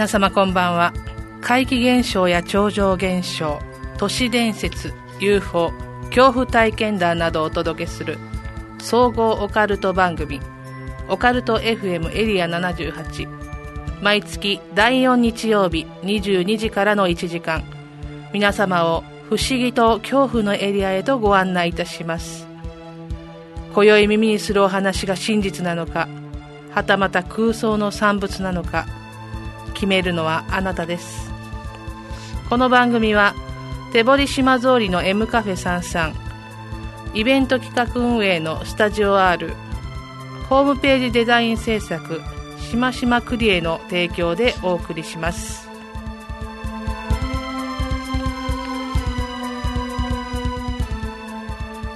皆様こんばんは。怪奇現象や超常現象都市伝説 UFO 恐怖体験談などをお届けする総合オカルト番組オカルト FM エリア78毎月第4日曜日22時からの1時間。皆様を不思議と恐怖のエリアへとご案内いたします。今宵耳にするお話が真実なのかはたまた空想の産物なのか決めるのはあなたです。この番組は手堀島通りの M カフェ33イベント企画運営のスタジオ R ホームページデザイン制作しましまクリエの提供でお送りします。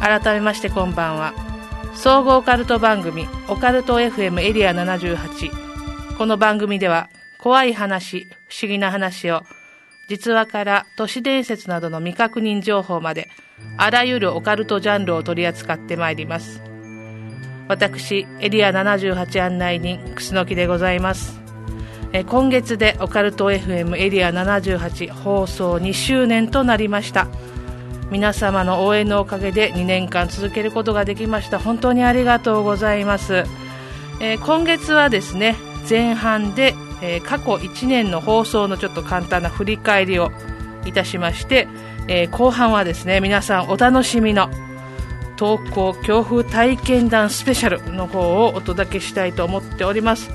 改めましてこんばんは。総合オカルト番組オカルト FM エリア78この番組では怖い話不思議な話を実話から都市伝説などの未確認情報まであらゆるオカルトジャンルを取り扱ってまいります。私エリア78案内人楠木でございます。え今月でオカルト FM エリア78放送2周年となりました。皆様の応援のおかげで2年間続けることができました。本当にありがとうございます、え、今月はですね前半で、えー、過去1年の放送のちょっと簡単な振り返りをいたしまして、えー、後半はですね皆さんお楽しみの投稿恐怖体験談スペシャルの方をお届けしたいと思っております。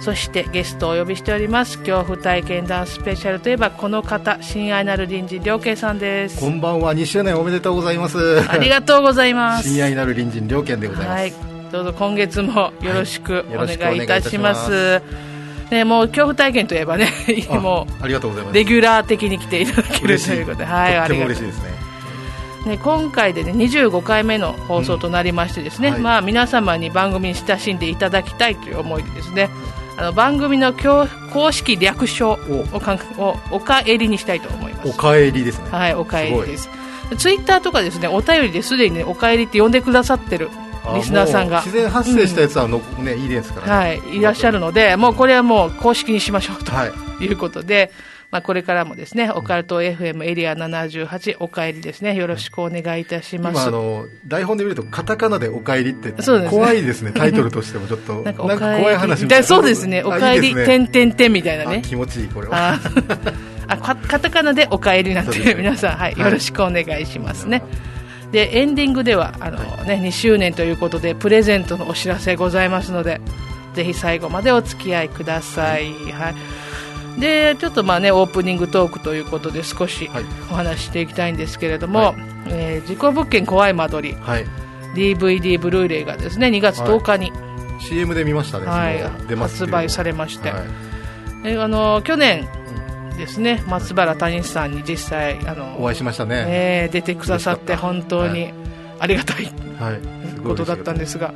そしてゲストをお呼びしております恐怖体験談スペシャルといえばこの方親愛なる隣人良慶さんです。こんばんは2周年おめでとうございます。ありがとうございます。親愛なる隣人良慶でございます、はい、どうぞ今月もよろしくお願いいたします、はい、ね、もう恐怖体験といえばね、もうありがとうございます。レギュラー的に来ていただけるということで、はい、ありがとう。嬉しいですね。ね、今回で、ね、25回目の放送となりましてですね、うん。はい、まあ、皆様に番組に親しんでいただきたいという思いでですねあの番組の公式略称をかんをおかえりにしたいと思います。おかえりですね。はいおかえりです。ツイッターとかですねお便りですでに、ね、おかえりって呼んでくださってるリスナーさんが。自然発生したやつはの、うん、ねいいですから、ね、はいいらっしゃるのでもうこれはもう公式にしましょうと、はい、いうことで、まあ、これからもですね、オカルト FM エリア78、お帰りですね、よろしくお願いいたします。今、あの、台本で見ると、カタカナでお帰りって、怖いですね、タイトルとしても。ちょっと、なんか怖い話みたいな。そうですね、お帰り、てんてんてんみたいなね。気持ちいい、これは。あ カタカナでお帰りなんて、皆さん、はい、よろしくお願いしますね。でエンディングではあの、ね、2周年ということでプレゼントのお知らせございますのでぜひ最後までお付き合いください、はい。でちょっとまあねオープニングトークということで少しお話していきたいんですけれども、はい、えー、事故物件怖い間取り、はい、DVD ブルーレイがですね2月10日に、はい、CM で見ましたね、はい、発売されまして、はい、えあの去年ですね。松原谷さんに実際あのお会いしましたね、えー、出てくださって本当にありがたい、はい、ことだったんですが。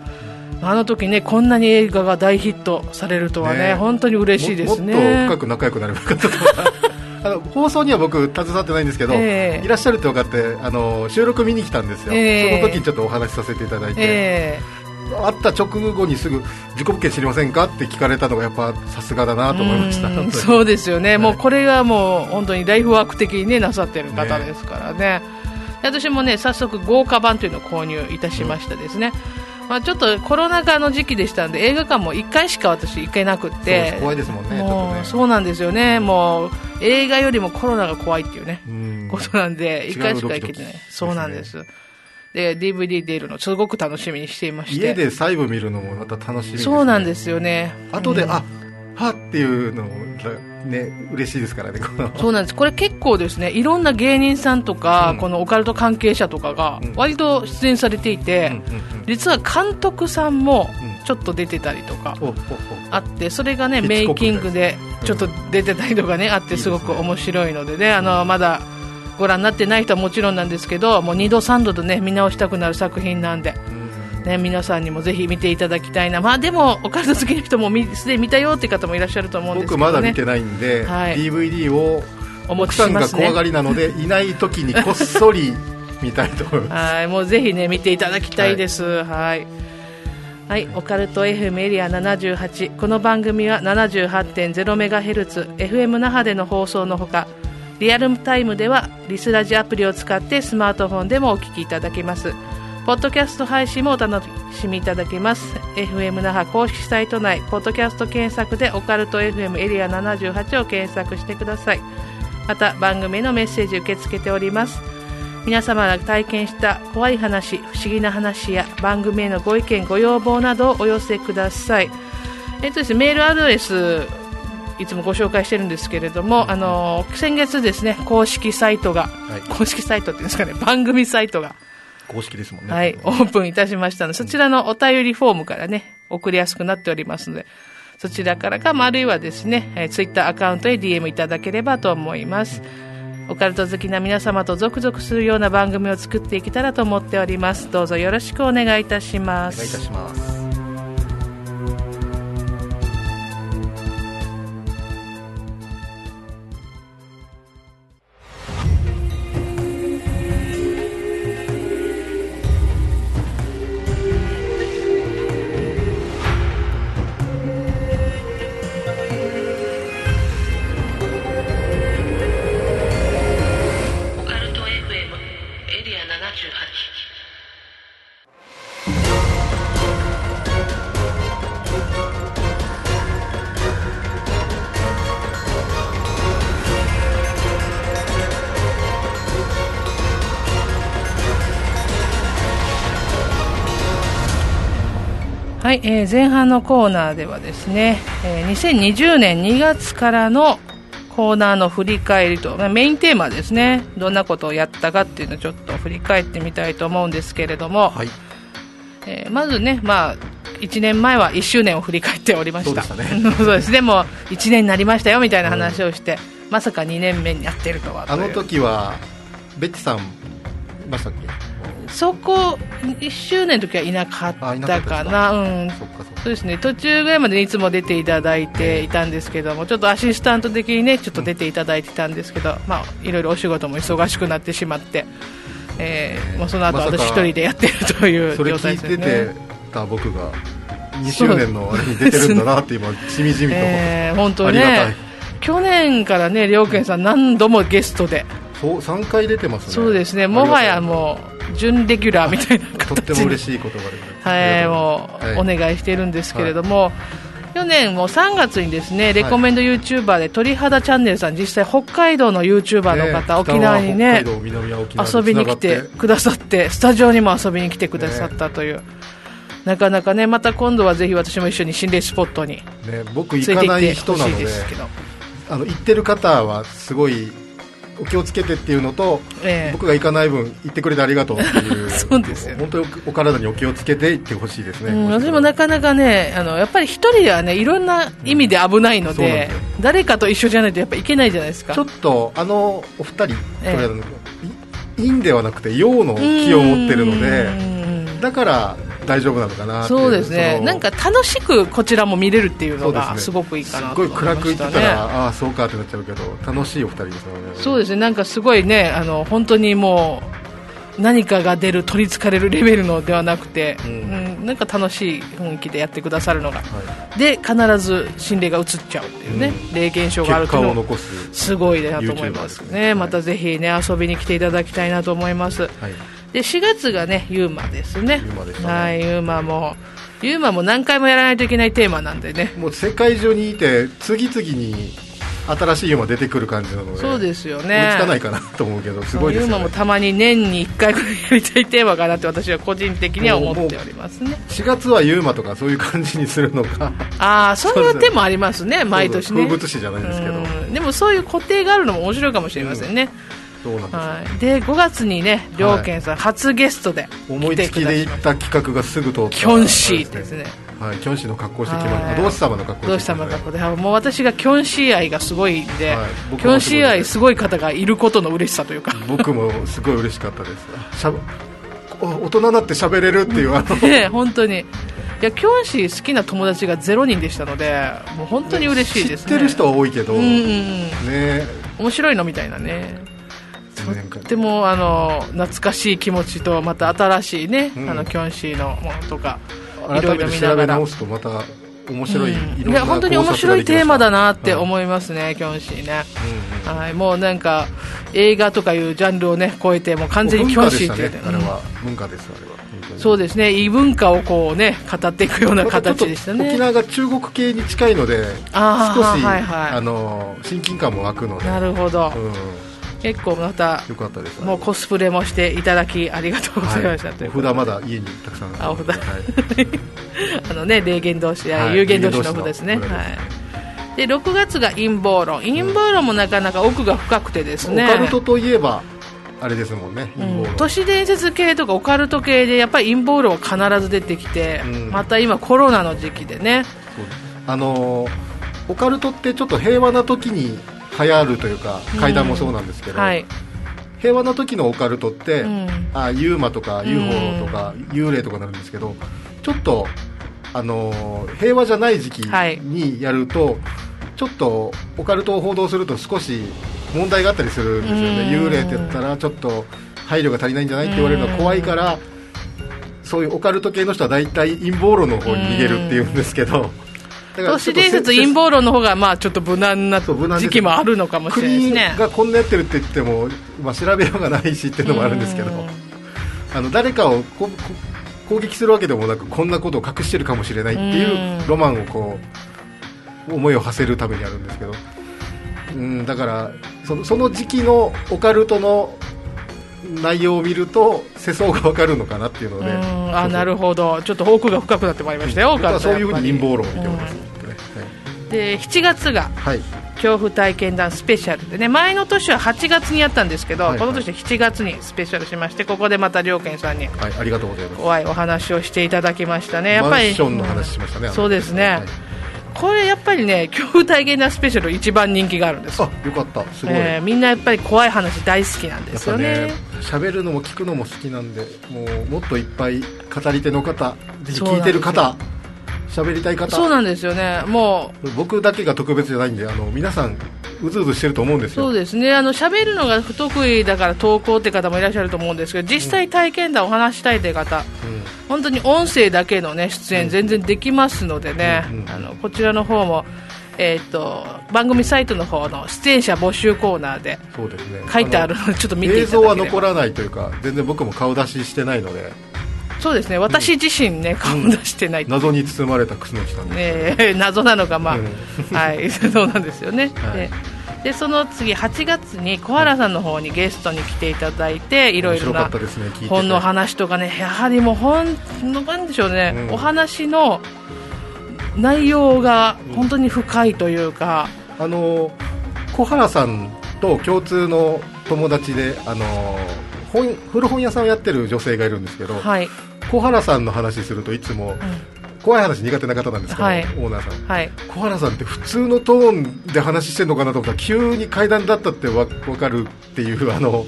あの時ねこんなに映画が大ヒットされるとはね、ね本当に嬉しいですね。もっと深く仲良くなればよかったと。あの放送には僕携わってないんですけど、えー、いらっしゃるって分かってあの収録見に来たんですよ、えー、その時にちょっとお話しさせていただいて、えー、会った直後にすぐ自己物件知りませんかって聞かれたのがやっぱさすがだなと思いました。そうですよね、はい、もうこれがもう本当にライフワーク的に、ね、なさってる方ですからね、ね、私もね早速豪華版というのを購入いたしましたですね、うん。まあ、ちょっとコロナ禍の時期でしたんで映画館も1回しか私行けなくて。怖いですもんねね。そうなんですよね。もう映画よりもコロナが怖いっていうねことなんで1回しか行けてない、ね、そうなんですで DVD 出るのすごく楽しみにしていまして。家で細部見るのもまた楽しみです、ね、そうなんですよね。後で、うん、あはっていうのね嬉しいですからねそうなんです。これ結構ですねいろんな芸人さんとか、うん、このオカルト関係者とかが割と出演されていて、うん、実は監督さんもちょっと出てたりとかあってそれがねメイキングでちょっと出てたりとかねあってすごく面白いのでねあのまだご覧になってない人はもちろんなんですけどもう2度3度とね見直したくなる作品なんで。ね、皆さんにもぜひ見ていただきたいな、まあ、でも、オカルト好きな人もすでに見たよっていう方もいらっしゃると思うんですけど、ね、僕、まだ見てないんで、はい、DVD をお持ちします、ね、奥さんが怖がりなので、いない時にこっそり見たいと思います。はいもうぜひね見ていただきたいです。はいはい、オカルト FM エリア78この番組は 78.0MHz FM 那覇での放送のほかリアルタイムではリスラジアプリを使ってスマートフォンでもお聞きいただけます。ポッドキャスト配信もお楽しみいただけます。FM 那覇公式サイト内ポッドキャスト検索でオカルト FM エリア78を検索してください。また番組のメッセージ受け付けております。皆様が体験した怖い話不思議な話や番組へのご意見ご要望などをお寄せください。えっとですね、メールアドレスいつもご紹介してるんですけれども、あの先月ですね公式サイトが、はい、公式サイトっていうんですかね番組サイトが公式ですもんね。はいオープンいたしましたのでそちらのお便りフォームからね送りやすくなっておりますのでそちらからか、あるいはですね、えー、ツイッターアカウントへ DM いただければと思います。オカルト好きな皆様と続々するような番組を作っていけたらと思っております。どうぞよろしくお願いいたします。お願いいたしますはい、えー、前半のコーナーではですね、えー、2020年2月からのコーナーの振り返りと、メインテーマですね、どんなことをやったかっていうのをちょっと振り返ってみたいと思うんですけれども、はい、えー、まずね、まあ、1年前は1周年を振り返っておりました。そうですね。そうですでも、1年になりましたよみたいな話をして、うん、まさか2年目にやってるとはあの時は、ベッチさん、いましたっけ？そこ1周年の時はいなかったかな。うん。そうですね。途中ぐらいまでいつも出ていただいていたんですけどもちょっとアシスタント的にねちょっと出ていただいてたんですけど、まあいろいろお仕事も忙しくなってしまって、えー、もうその後私一人でやってるという状態ですね。それ聞いてた僕が2周年のあれに出てるんだなって今しみじみと、えー、本当ね去年からね両健さん何度もゲストで。そう3回出てますね。そうですね。もはやもう準レギュラーみたいな形とっても嬉しい言葉で。はいもう、お願いしているんですけれども、はい、去年も3月にですねレコメンド YouTuber で鳥肌チャンネルさん実際北海道の YouTuber の方、ね、沖縄にね遊びに来てくださってスタジオにも遊びに来てくださったという、ね、なかなかねまた今度はぜひ私も一緒に心霊スポットに、ね、僕行かない人なのであの行ってる方はすごいお気をつけてっていうのと、えー、僕が行かない分行ってくれてありがとうっていう。そうですよ、ね、本当にお体にお気をつけていってほしいですね、うん、私もなかなかねあのやっぱり一人ではねいろんな意味で危ないのでうん、誰かと一緒じゃないとやっぱいけないじゃないですか。ちょっとあのお二人、えー、陰ではなくて陽の気を持ってるのでだから大丈夫なのかなそうですね。なんか楽しくこちらも見れるっていうのがすごくいいかなと思いましたね。すごい暗く言ってたらああそうかってなっちゃうけど楽しいお二人ですよね。そうですね。なんかすごいねあの本当にもう何かが出る取りつかれるレベルのではなくて、うん、うん、なんか楽しい雰囲気でやってくださるのが、はい、で必ず心霊が映っちゃうっていうね、うん、霊現象があるというす。ごいなと思いますね、ね、またぜひね遊びに来ていただきたいなと思います、はいで4月がねユーマですね。ユーマでした、ね、はいユーマも。ユーマも何回もやらないといけないテーマなんでね。もう世界中にいて次々に新しいユーマ出てくる感じなのでそうですよね。追いつかないかなと思うけどすごいですね。ユーマもたまに年に1回ぐらいやりたいテーマかなって私は個人的には思っておりますね。4月はユーマとかそういう感じにするのか。ああそういう手もありますね毎年ね。風物詩じゃないですけど。でもそういう固定があるのも面白いかもしれませんね、うんはい、で5月にね両健さん、初ゲストで思いつきで行った企画がすぐ通った。キョンシーですね。はい、キョンシーの格好してきました、同志様の格好同志様の格好で、もう私がキョンシー愛がすごいんで、はい、キョンシー愛すごい方がいることの嬉しさというか、僕もすごい嬉しかったです。しゃ大人になって喋れるっていうあの、ね、本当に。いやキョンシー好きな友達が0人でしたのでもう本当に嬉しいですね。知ってる人は多いけど、うんうん、ね。面白いのみたいなねとってもあの懐かしい気持ちとまた新しいね、うん、あのキョンシーのものとかいろいろ見ながら。また面白い、うん、いや本当に面白いテーマだなって思いますね、キョンシーね、うんうん、はい、もうなんか映画とかいうジャンルをね超えてもう完全にキョンシーっていう、ね、あれは。文化ですあれは。そうですね異文化をこうね語っていくような形でしたね。沖縄が中国系に近いので少しはいはい、あの親近感も湧くので。なるほど、うん結構またよかったです。もうコスプレもしていただきありがとうございました、はい、お札まだ家にたくさんあお札、はい、あのね霊言同士や有言同士の札ですね。はい。で6月が陰謀論。陰謀論もなかなか奥が深くてですね。オカルトといえばあれですもんね、うん、都市伝説系とかオカルト系でやっぱり陰謀論は必ず出てきて、うん、また今コロナの時期でね。あのオカルトってちょっと平和な時に流行るというか怪談もそうなんですけど、はい、平和な時のオカルトって、うん、あユーマとか UFO とか、幽霊とかなるんですけどちょっとあの平和じゃない時期にやると、はい、ちょっとオカルトを報道すると少し問題があったりするんですよね、幽霊って言ったらちょっと配慮が足りないんじゃないって言われるのは怖いから、そういうオカルト系の人は大体陰謀論の方に逃げるっていうんですけど。都市伝説陰謀論の方がまあちょっと無難な時期もあるのかもしれないですね。国がこんなやってるって言っても、まあ、調べようがないしっていうのもあるんですけどあの誰かを攻撃するわけでもなくこんなことを隠してるかもしれないっていうロマンをこう思いを馳せるためにあるんですけど。うんだからそのその時期のオカルトの内容を見ると世相が分かるのかなっていうので。あなるほど。ちょっと奥が深くなってまいりましたよ、うん、そういうふうに陰謀論を見てます、ね、で。7月が、はい。恐怖体験談スペシャルでね前の年は8月にやったんですけど、はいはい、この年7月にスペシャルしましてここでまた両健さんに、はい、ありがとうございます。お話をしていただきましたね。やっぱりマンションの話しましたね、そうですね、はいこれやっぱりね恐怖体験談スペシャル一番人気があるんですあよかった。すごい、えー、みんなやっぱり怖い話大好きなんですよね。喋、ね、るのも聞くのも好きなんでもうもっといっぱい語り手の方ぜひ聞いてる方喋りたい方。そうなんですよね。もう。僕だけが特別じゃないんであの皆さんうずうずしてると思うんですよ。そうですね。あの喋るのが不得意だから投稿って方もいらっしゃると思うんですけど実際体験談を話したいという方、うん、本当に音声だけの、ね、出演全然できますのでね、うんうん、あのこちらの方もえーと、番組サイトの方の出演者募集コーナーで書いてあるので、ちょっと見ていただけ映像は残らないというか全然僕も顔出ししてないのでそうですね。私自身ね、顔出してない、謎に包まれた楠木さんでね。謎なのかまあ、はい。そうなんですよね、はい、ででその次8月に小原さんの方にゲストに来ていただいていろいろな本の話とかねやはりもう本のなんでしょうね、うん、お話の内容が本当に深いというか、うん、あの小原さんと共通の友達であの本古本屋さんをやってる女性がいるんですけど、はい、小原さんの話するといつも、うん。怖い話苦手な方なんですけど、はい、オーナーさん、はい、小原さんって普通のトーンで話してるのかなと思ったら急に階段だったってわ分かるっていうあの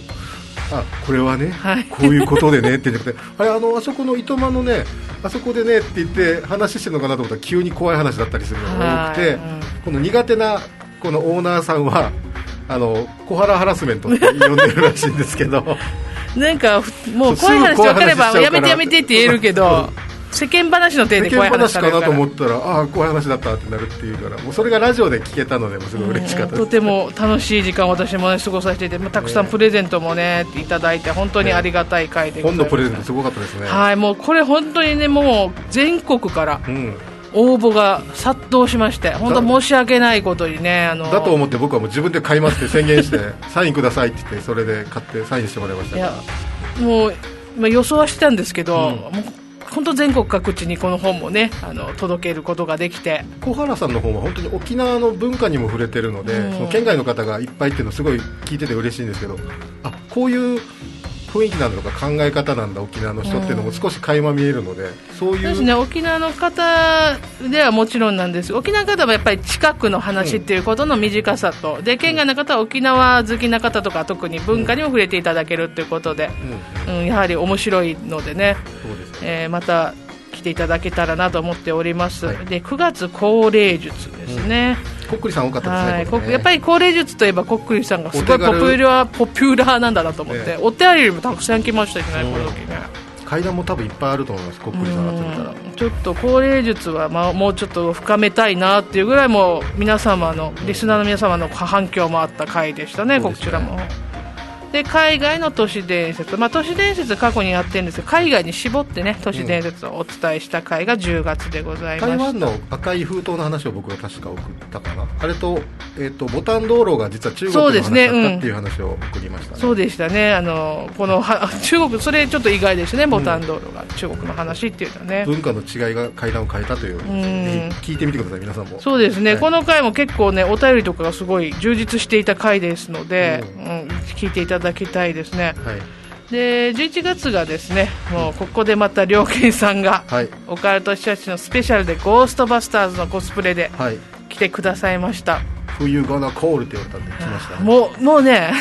あこれはね、はい、こういうことでねって言ってあれあのあそこの糸満のねあそこでねって言って話してるのかなと思ったら急に怖い話だったりするのが多くて、うん、この苦手なこのオーナーさんはあの小原ハラスメントって呼んでるらしいんですけど なんかもう怖い話分かればやめてやめてって言えるけど世間話の手で怖い話かなと思ったらああ怖い話だったってなるっていうからもうそれがラジオで聞けたのでもすごい嬉しかったとても楽しい時間を私も、ね、過ごさせていてたくさんプレゼントもねいただいて本当にありがたい回で本のプレゼントすごかったですね。はいもうこれ本当にねもう全国から応募が殺到しまして本当申し訳ないことにねあのだと思って僕はもう自分で買いますって宣言して サインくださいって言ってそれで買ってサインしてもらいました。いやもうまあ、予想はしてたんですけど、うん、本当全国各地にこの本もねあの届けることができて。小原さんの本は本当に沖縄の文化にも触れてるので、うん、その県外の方がいっぱいっていうのすごい聞いてて嬉しいんですけどあこういう雰囲気なんだとか考え方なんだ沖縄の人っていうのも少し垣間見えるので、うん、そう。いうですね沖縄の方ではもちろんなんです。沖縄の方はやっぱり近くの話っていうことの身近さと、うん、で県外の方は沖縄好きな方とか特に文化にも触れていただけるっていうことで、うん、うん、やはり面白いのでね。そうですね、えー、また来ていただけたらなと思っております、はい、で9月降霊術ですね、こっくりさん多かったですね、ね、やっぱり降霊術といえばこっくりさんがすごいポピュラーポピュラーなんだなと思って、ね、お便りもたくさん来ましたよね、この時ね。階段も多分いっぱいあると思いますこっくりさん集めたら。ちょっと高齢術は、まあ、もうちょっと深めたいなっていうぐらいも皆様のリスナーの皆様の反響もあった回でしたね、ね。こちらも。で海外の都市伝説、まあ、都市伝説過去にやってるんですけど海外に絞ってね都市伝説をお伝えした回が10月でございました、うん、台湾の赤い封筒の話を僕が確か送ったかな。あれと,、えーと、ボタン道路が実は中国の話だったっていう話を送りましたね。そうでしたね。あのこのは中国それちょっと意外でしたね。ボタン道路が中国の話っていうのはね、文化の違いが階段を変えたという、うん、聞いてみてください皆さんも。そうですね、はい、この回も結構ねお便りとかがすごい充実していた回ですので、うん、うん、聞いていただきたいですね。ね、はい、で11月がですねもうここでまた良健さんが、はい、オカルトシャチのスペシャルでゴーストバスターズのコスプレで来てくださいました、冬がなコールって言われたんで来ました、ね、もうもうね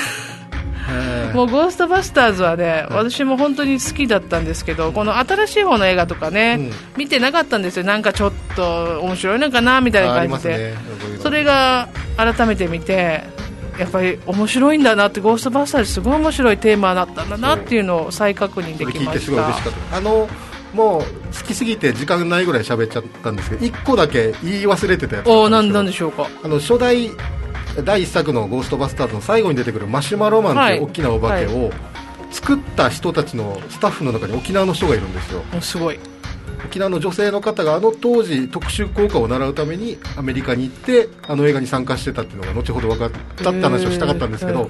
もうゴーストバスターズはね、私も本当に好きだったんですけど、この新しい方の映画とかね、うん、見てなかったんですよ、なんかちょっと面白いのかなみたいな感じで、ね、それが改めて見て、やっぱり面白いんだなってゴーストバスターズすごい面白いテーマだったんだなっていうのを再確認できました。あのもう好きすぎて時間ないぐらい喋っちゃったんですけど1個だけ言い忘れてたやつおなんなんでしょうか？あの初代第1作の「ゴーストバスターズ」の最後に出てくるマシュマロマンっていう大きなお化けを、作った人たちのスタッフの中に沖縄の人がいるんですよ。すごい沖縄の女性の方があの当時特殊効果を習うためにアメリカに行ってあの映画に参加してたっていうのが後ほど分かったって話をしたかったんですけど、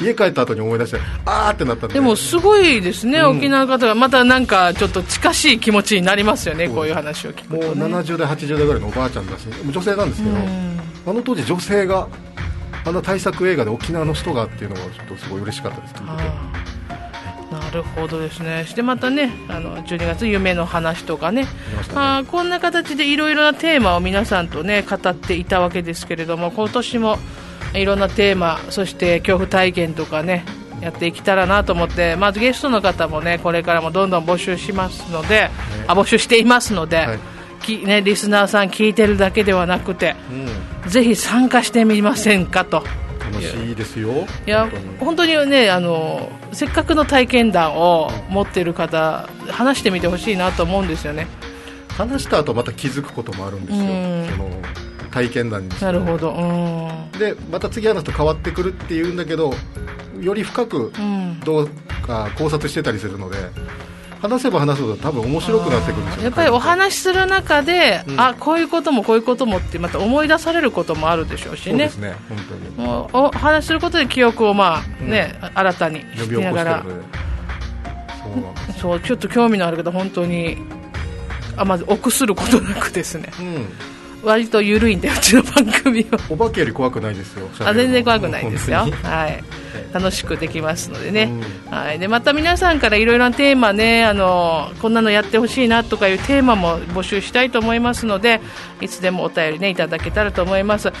家帰った後に思い。出してあーってなったんででもすごいですね、うん、沖縄の方がまたなんかちょっと近しい気持ちになりますよねこういう話を聞くと、ね、もう70代80代ぐらいのおばあちゃんだし女性なんですけど、あの当時女性があの大作映画で沖縄の人がっていうのがちょっとすごい嬉しかったです聞いてて。なるほどですね、してまたね、あの12月、夢の話とかね、ね。あこんな形でいろいろなテーマを皆さんとね語っていたわけですけれども、今年もいろんなテーマ、そして恐怖体験とかね、やっていけたらなと思って、まずゲストの方もね、これからもどんどん募集しますので、ね、あ募集していますので、はい、きね、リスナーさん聞いてるだけではなくて、うん、ぜひ参加してみませんかと。楽しいですよ。いや本当にねあのせっかくの体験談を持っている方話してみてほしいなと思うんですよね。話した後また気づくこともあるんですよ、その体験談になるほど。でまた次話すと変わってくるっていうんだけどより深くどうか考察してたりするので、話せば話すほど多分面白くなってくるやっぱりお話しする中で、うん、あこういうこともこういうこともってまた思い出されることもあるでしょうしね。そうですね本当に。もうお話しすることで記憶をまあね、うん、新たにしながら。そうちょっと興味のある方本当にあまず臆することなくですね、うん割と緩いんでうちの番組は。お化けより怖くないですよあ全然怖くないですよ。はい。楽しくできますのでね、うん、はい、でまた皆さんからいろいろなテーマねあのこんなのやってほしいなとかいうテーマも募集したいと思いますのでいつでもお便りねいただけたらと思います、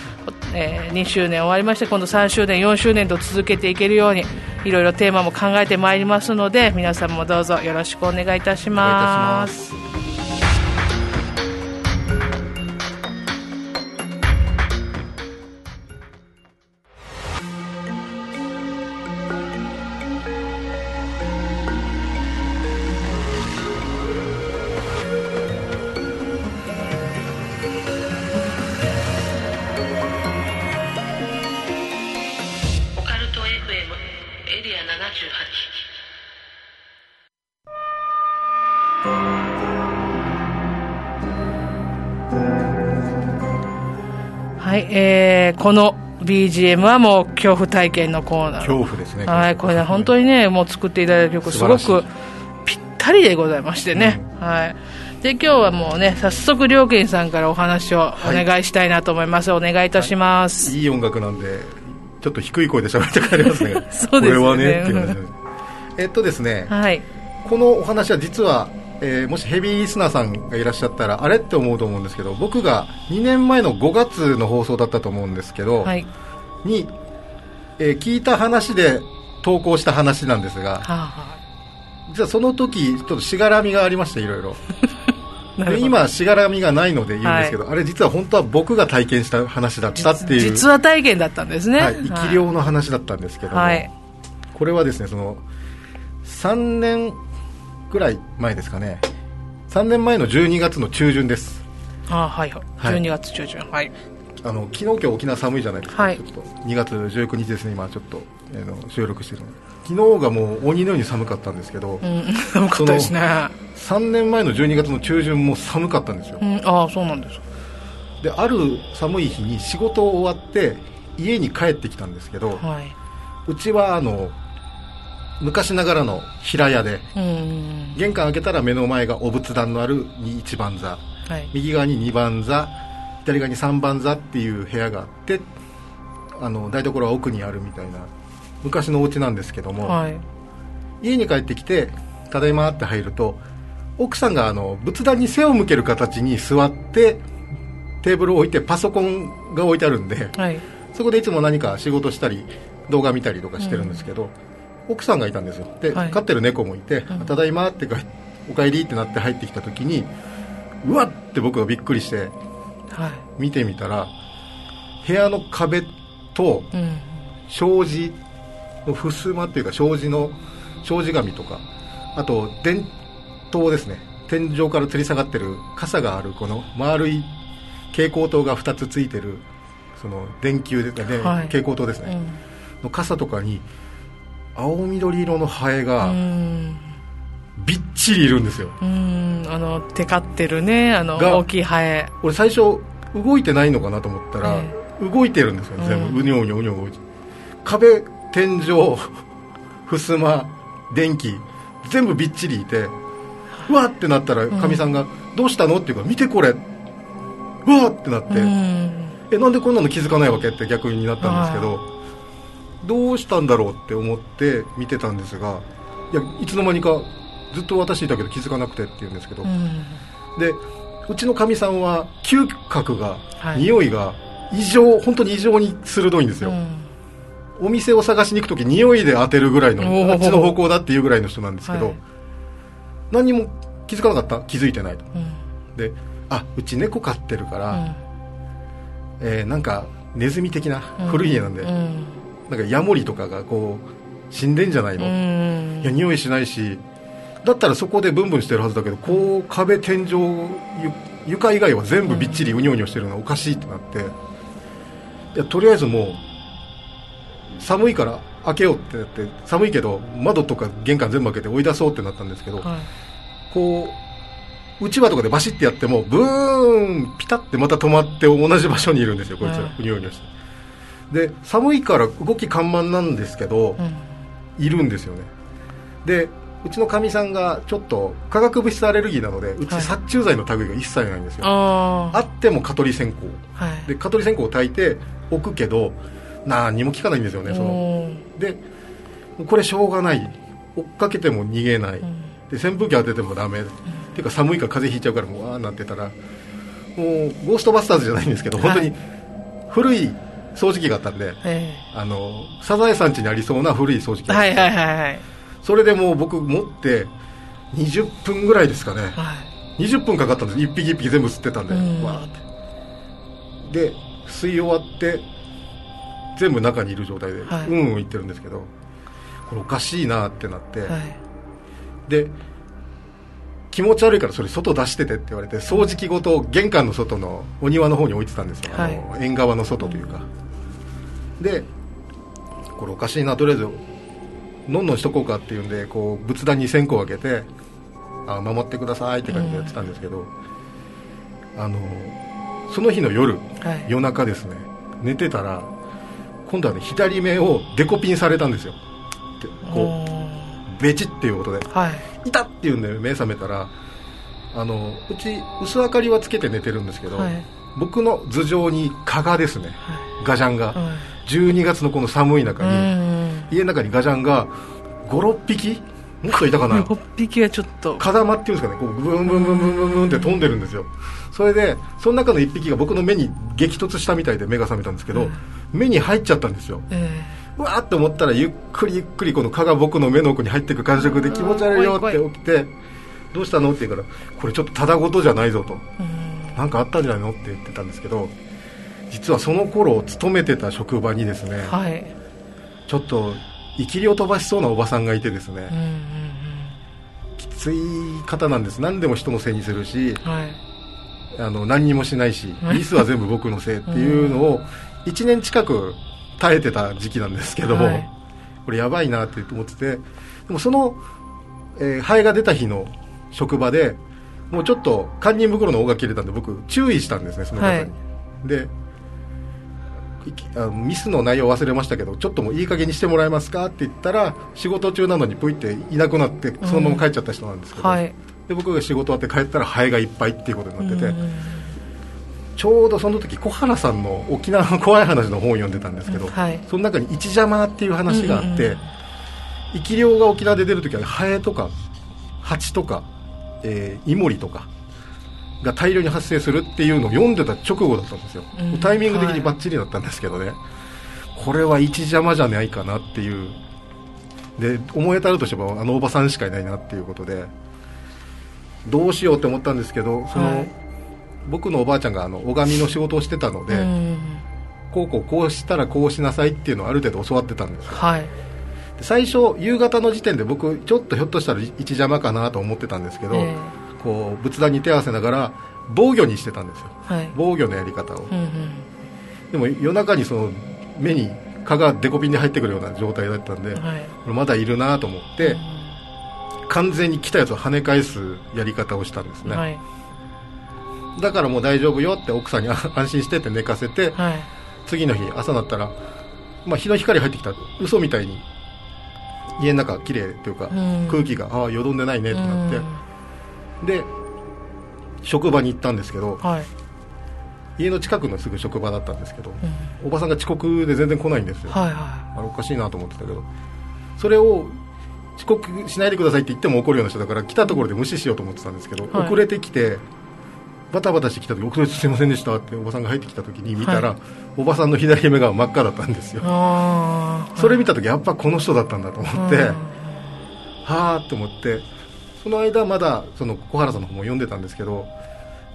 えー、2周年終わりまして今度3周年4周年と続けていけるようにいろいろテーマも考えてまいりますので皆さんもどうぞよろしくお願いいたします。えー、この BGM はもう恐怖体験のコーナー。恐怖ですね。はいこれね本当にねもう作っていただいた曲すごくぴったりでございましてね、うん、はい。で今日はもうね早速良健さんからお話をお願いしたいなと思います、はい、お願いいたします、はい、いい音楽なんでちょっと低い声で喋って帰りますね。そうですね。これはねっていうえっとですね、はい、このお話は実はえー、もしヘビーリスナーさんがいらっしゃったらあれって思うと思うんですけど僕が2年前の5月の放送だったと思うんですけど、はい、に、えー、聞いた話で投稿した話なんですが、はあはあ、実はその時ちょっとしがらみがありましていろいろ。今しがらみがないので言うんですけど、はい、あれ実は本当は僕が体験した話だったっていう。実は体験だったんですね、はい、生き量の話だったんですけども、はい、これはですねその3年ぐらい前ですかね。3年前の12月の中旬です。あはいはい。12月中旬。はい。あの昨日今日沖縄寒いじゃないですか、はい、ちょっと。2月19日ですね今ちょっと、えー、の収録してるの。昨日がもう鬼のように寒かったんですけど、うん、寒かったですね。3年前の12月の中旬も寒かったんですよ、うん、ああそうなんです。である寒い日に仕事終わって家に帰ってきたんですけど、はい、うちはあの昔ながらの平屋で、玄関開けたら目の前がお仏壇のある一番座、はい、右側に二番座左側に三番座っていう部屋があってあの台所は奥にあるみたいな昔のお家なんですけども、はい、家に帰ってきて「ただいま」って入ると奥さんがあの仏壇に背を向ける形に座ってテーブルを置いてパソコンが置いてあるんで、はい、そこでいつも何か仕事したり動画見たりとかしてるんですけど、うん、奥さんがいたんですよ。で、はい、飼ってる猫もいて「ただいま」っておかえりってなって入ってきた時にうわっ！て僕がびっくりして、見てみたら部屋の壁と障子の襖っていうか障子の障子紙とかあと電灯ですね。天井から吊り下がってる傘があるこの丸い蛍光灯が2つついてるその電球で、ねはい、蛍光灯ですね、うん、の傘とかに青緑色のハエがびっちりいるんですよ。うん。あのテカってるねあの大きいハエ。俺最初動いてないのかなと思ったら、えー、動いてるんですよね全部。うにょうにょうにょう壁天井 襖電気全部びっちりいてうわってなったらかみさんが「どうしたの?」って言うから「見てこれ」うわってなって、えなんでこんなの気づかないわけって逆になったんですけど、どうしたんだろうって思って見てたんですがいやいつの間にかずっと私いたけど気づかなくてって言うんですけど、でうちのかみさんは嗅覚が、はい、匂いが異常本当に異常に鋭いんですよ、お店を探しに行く時匂いで当てるぐらいのあっちの方向だっていうぐらいの人なんですけど、はい、何にも気づかなかった。気づいてないと、うん、であうち猫飼ってるから、うん、えー、なんかネズミ的な古い家なんで、うん、なんかヤモリとかがこう死んでんじゃないの、うん、いや匂いしないし。だったらそこでブンブンしてるはずだけどこう壁天井床以外は全部びっちりうにょうにょしてるのはおかしいってなって。いやとりあえずもう寒いから開けようってなって寒いけど窓とか玄関全部開けて追い出そうってなったんですけど、はい、こううちわとかでバシッてやってもブーンピタッてまた止まって同じ場所にいるんですよこいつら、うにょうにょしてで寒いから動き緩慢なんですけど、うん、いるんですよね。でうちのかみさんがちょっと化学物質アレルギーなのでうち殺虫剤の類が一切ないんですよ、はい、あっても蚊取り線香、はい、で蚊取り線香を焚いておくけど何も効かないんですよねその。でこれしょうがない。追っかけても逃げない、うん、で扇風機当ててもダメ、うん、っていうか寒いから風邪ひいちゃうからもうわーなってたらもうゴーストバスターズじゃないんですけど、はい、本当に古い掃除機があったんで、あのサザエさん家にありそうな古い掃除機はいはいはいはい。それでもう僕持って20分ぐらいですかね、はい、20分かかったんです。1匹1匹全部吸ってたんで、うん、わーって。で吸い終わって全部中にいる状態で、はい、うんうん言ってるんですけどこれおかしいなってなって、はい、で気持ち悪いからそれ外出しててって言われて掃除機ごと玄関の外のお庭の方に置いてたんですよ、はい、あの縁側の外というか、うん、でこれおかしいなとりあえずのんのんしとこうかっていうんでこう仏壇に線香をあげてあ守ってくださいって感じでやってたんですけど、うん、あのその日の夜、はい、夜中ですね寝てたら今度はね左目をデコピンされたんですよ。こうベチっていう音で、はい、いたっていうんで目覚めたらあのうち薄明かりはつけて寝てるんですけど、はい、僕の頭上に蚊がですね、はい、ガジャンが、はい、12月のこの寒い中に家の中にガジャンが56匹もっといたかな。6匹はちょっと。風間っていうんですかね。こうブンブンブンブンブンブンって飛んでるんですよ。それでその中の1匹が僕の目に激突したみたいで目が覚めたんですけど、目に入っちゃったんですよ、えー、うわーって思ったらゆっくりゆっくりこの蚊が僕の目の奥に入っていく感触で気持ち悪いよって起きてどうしたの？って言うからこれちょっとただごとじゃないぞと。何かあったんじゃないの？って言ってたんですけど実はその頃勤めてた職場にですね、はい、ちょっと生きりを飛ばしそうなおばさんがいてですね、うんうんうん、きつつい方なんです。何でも人のせいにするし、はい、あの何にもしないし、ミスは全部僕のせいっていうのを1年近く耐えてた時期なんですけども、はい、これやばいなって思っててでもその、えー、ハエが出た日の職場でもうちょっと堪忍袋の尾が切れたんで僕注意したんですねその方に、はい、でミスの内容忘れましたけどちょっともういい加減にしてもらえますかって言ったら仕事中なのにぷいっていなくなってそのまま帰っちゃった人なんですけど、うんはい、で僕が仕事終わって帰ったらハエがいっぱいっていうことになってて、うん、ちょうどその時小原さんの沖縄の 怖い話の本を読んでたんですけど、うんはい、その中に一邪魔っていう話があって、生き量が沖縄で出る時はハエとかハチとか、えー、イモリとかが大量に発生するっていうのを読んでた直後だったんですよ、うん、タイミング的にばっちりだったんですけどね、はい、これは一邪魔じゃないかなっていう。で思い当たるとしてもあのおばさんしかいないなっていうことで。どうしようって思ったんですけどその、はい、僕のおばあちゃんがあの拝みの仕事をしてたので、うん、こうこうこうしたらこうしなさいっていうのをある程度教わってたんですよ、はい、最初夕方の時点で僕ちょっとひょっとしたら一邪魔かなと思ってたんですけど、えーこう仏壇に手合わせながら防御にしてたんですよ、はい、防御のやり方を、うんうん、でも夜中にその目に蚊がデコピンで入ってくるような状態だったんで、はい、まだいるなと思って、うん、完全に来たやつを跳ね返すやり方をしたんですね、はい、だからもう大丈夫よって奥さんに安心してって寝かせて、次の日朝になったら、まあ、日の光入ってきた嘘みたいに家の中綺麗というか、うん、空気がああよどんでないねってなって、で職場に行ったんですけど、はい、家の近くのすぐ職場だったんですけど、うん、おばさんが遅刻で全然来ないんですよ、はいはい、あれおかしいなと思ってたけどそれを遅刻しないでくださいって言っても怒るような人だから来たところで無視しようと思ってたんですけど、はい、遅れてきてバタバタしてきた時遅れてすいませんでしたっておばさんが入ってきた時に見たら、はい、おばさんの左目が真っ赤だったんですよ。それ見た時やっぱこの人だったんだと思ってはあと思ってその間まだその小原さんの本も読んでたんですけど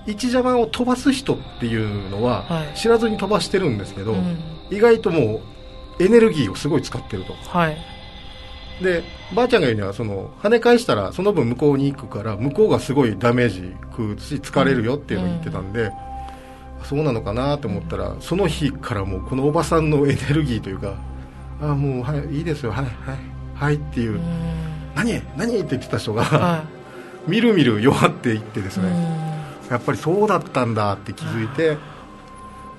一邪魔を飛ばす人っていうのは知らずに飛ばしてるんですけど、はいうん、意外ともうエネルギーをすごい使ってると、はい、でばあちゃんが言うにはその跳ね返したらその分向こうに行くから向こうがすごいダメージ食うし疲れるよっていうのを言ってたんで、うん、そうなのかなと思ったらその日からもうこのおばさんのエネルギーというかああもうはいいいですよはいはいはいっていう。うん何何って言ってた人が、はい、みるみる弱っていってですね。やっぱりそうだったんだって気づいて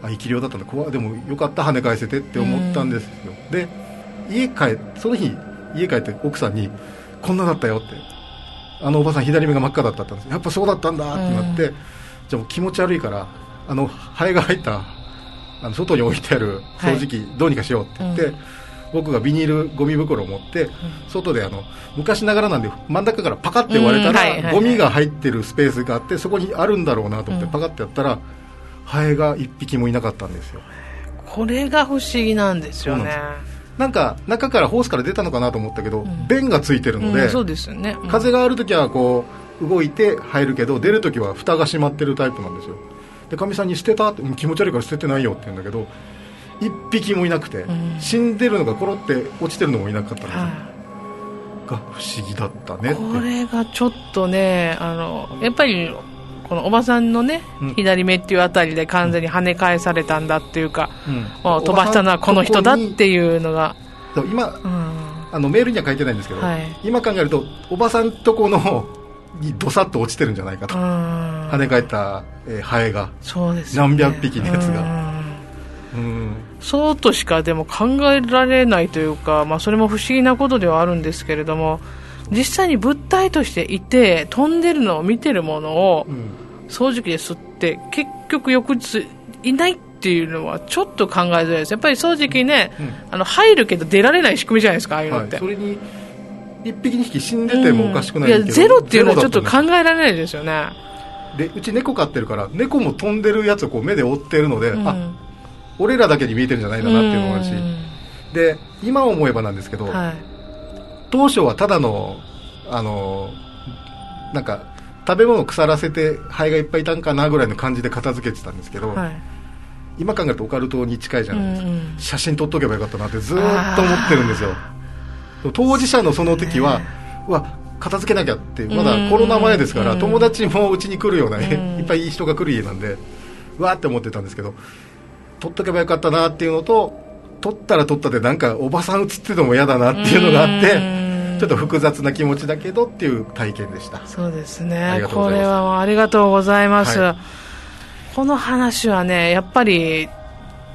あ生き量だったんだ。怖でもよかった跳ね返せてって思ったんですよ。で家帰その日家帰って奥さんにこんなだったよって。あのおばさん左目が真っ赤だったんですやっぱそうだったんだってなってじゃあもう気持ち悪いからあのハエが入ったあの外に置いてある掃除機、どうにかしようって言って、うん僕がビニールゴミ袋を持って、外であの昔ながらなんで真ん中からパカって割れたら、ゴミが入ってるスペースがあってそこにあるんだろうなと思ってパカってやったら、ハエが1匹もいなかったんですよ。これが不思議なんですよね。なんか中からホースから出たのかなと思ったけど、弁がついてるので、そうですよね、風がある時はこう動いて入るけど出る時は蓋が閉まってるタイプなんですよ。でかみさんに捨てたって気持ち悪いから捨ててないよって言うんだけど一匹もいなくて、うん、死んでるのがコロって落ちてるのもいなかったんでが不思議だったねこれがちょっとねあのやっぱりこのおばさんのね、うん、左目っていうあたりで完全に跳ね返されたんだっていうか、うん、飛ばしたのはこの人だっていうのが今、うん、あのメールには書いてないんですけど、はい、今考えるとおばさんとこのにどさっと落ちてるんじゃないかと。跳ね返った、えー、ハエがね、何百匹のやつが。そうとしかでも考えられないというか、まあ、それも不思議なことではあるんですけれども実際に物体としていて飛んでるのを見てるものを掃除機で吸って結局翌日いないっていうのはちょっと考えづらいです。やっぱり掃除機ね、うん、あの入るけど出られない仕組みじゃないですかああいうのって、はい、それに1匹2匹死んでてもおかしくない、うん、いやゼロっていうのはちょっと考えられないですよね。でうち猫飼ってるから猫も飛んでるやつをこう目で追ってるので、うん、あ俺らだけに見えてるんじゃないかなっていうのもあるし。で今思えばなんですけど、はい、当初はただのあのなんか食べ物を腐らせてハエがいっぱいいたんかなぐらいの感じで片付けてたんですけど、はい、今考えるとオカルトに近いじゃないですか、写真撮っとけばよかったなってずっと思ってるんですよ。当事者のその時は、わ片付けなきゃってまだコロナ前ですから友達もうちに来るような、いっぱい人が来る家なんでわーって思ってたんですけど取っとけばよかったなっていうのと取ったら取ったでなんかおばさん映ってても嫌だなっていうのがあってちょっと複雑な気持ちだけどっていう体験でした。そうですね。これはありがとうございます、はい、この話はねやっぱり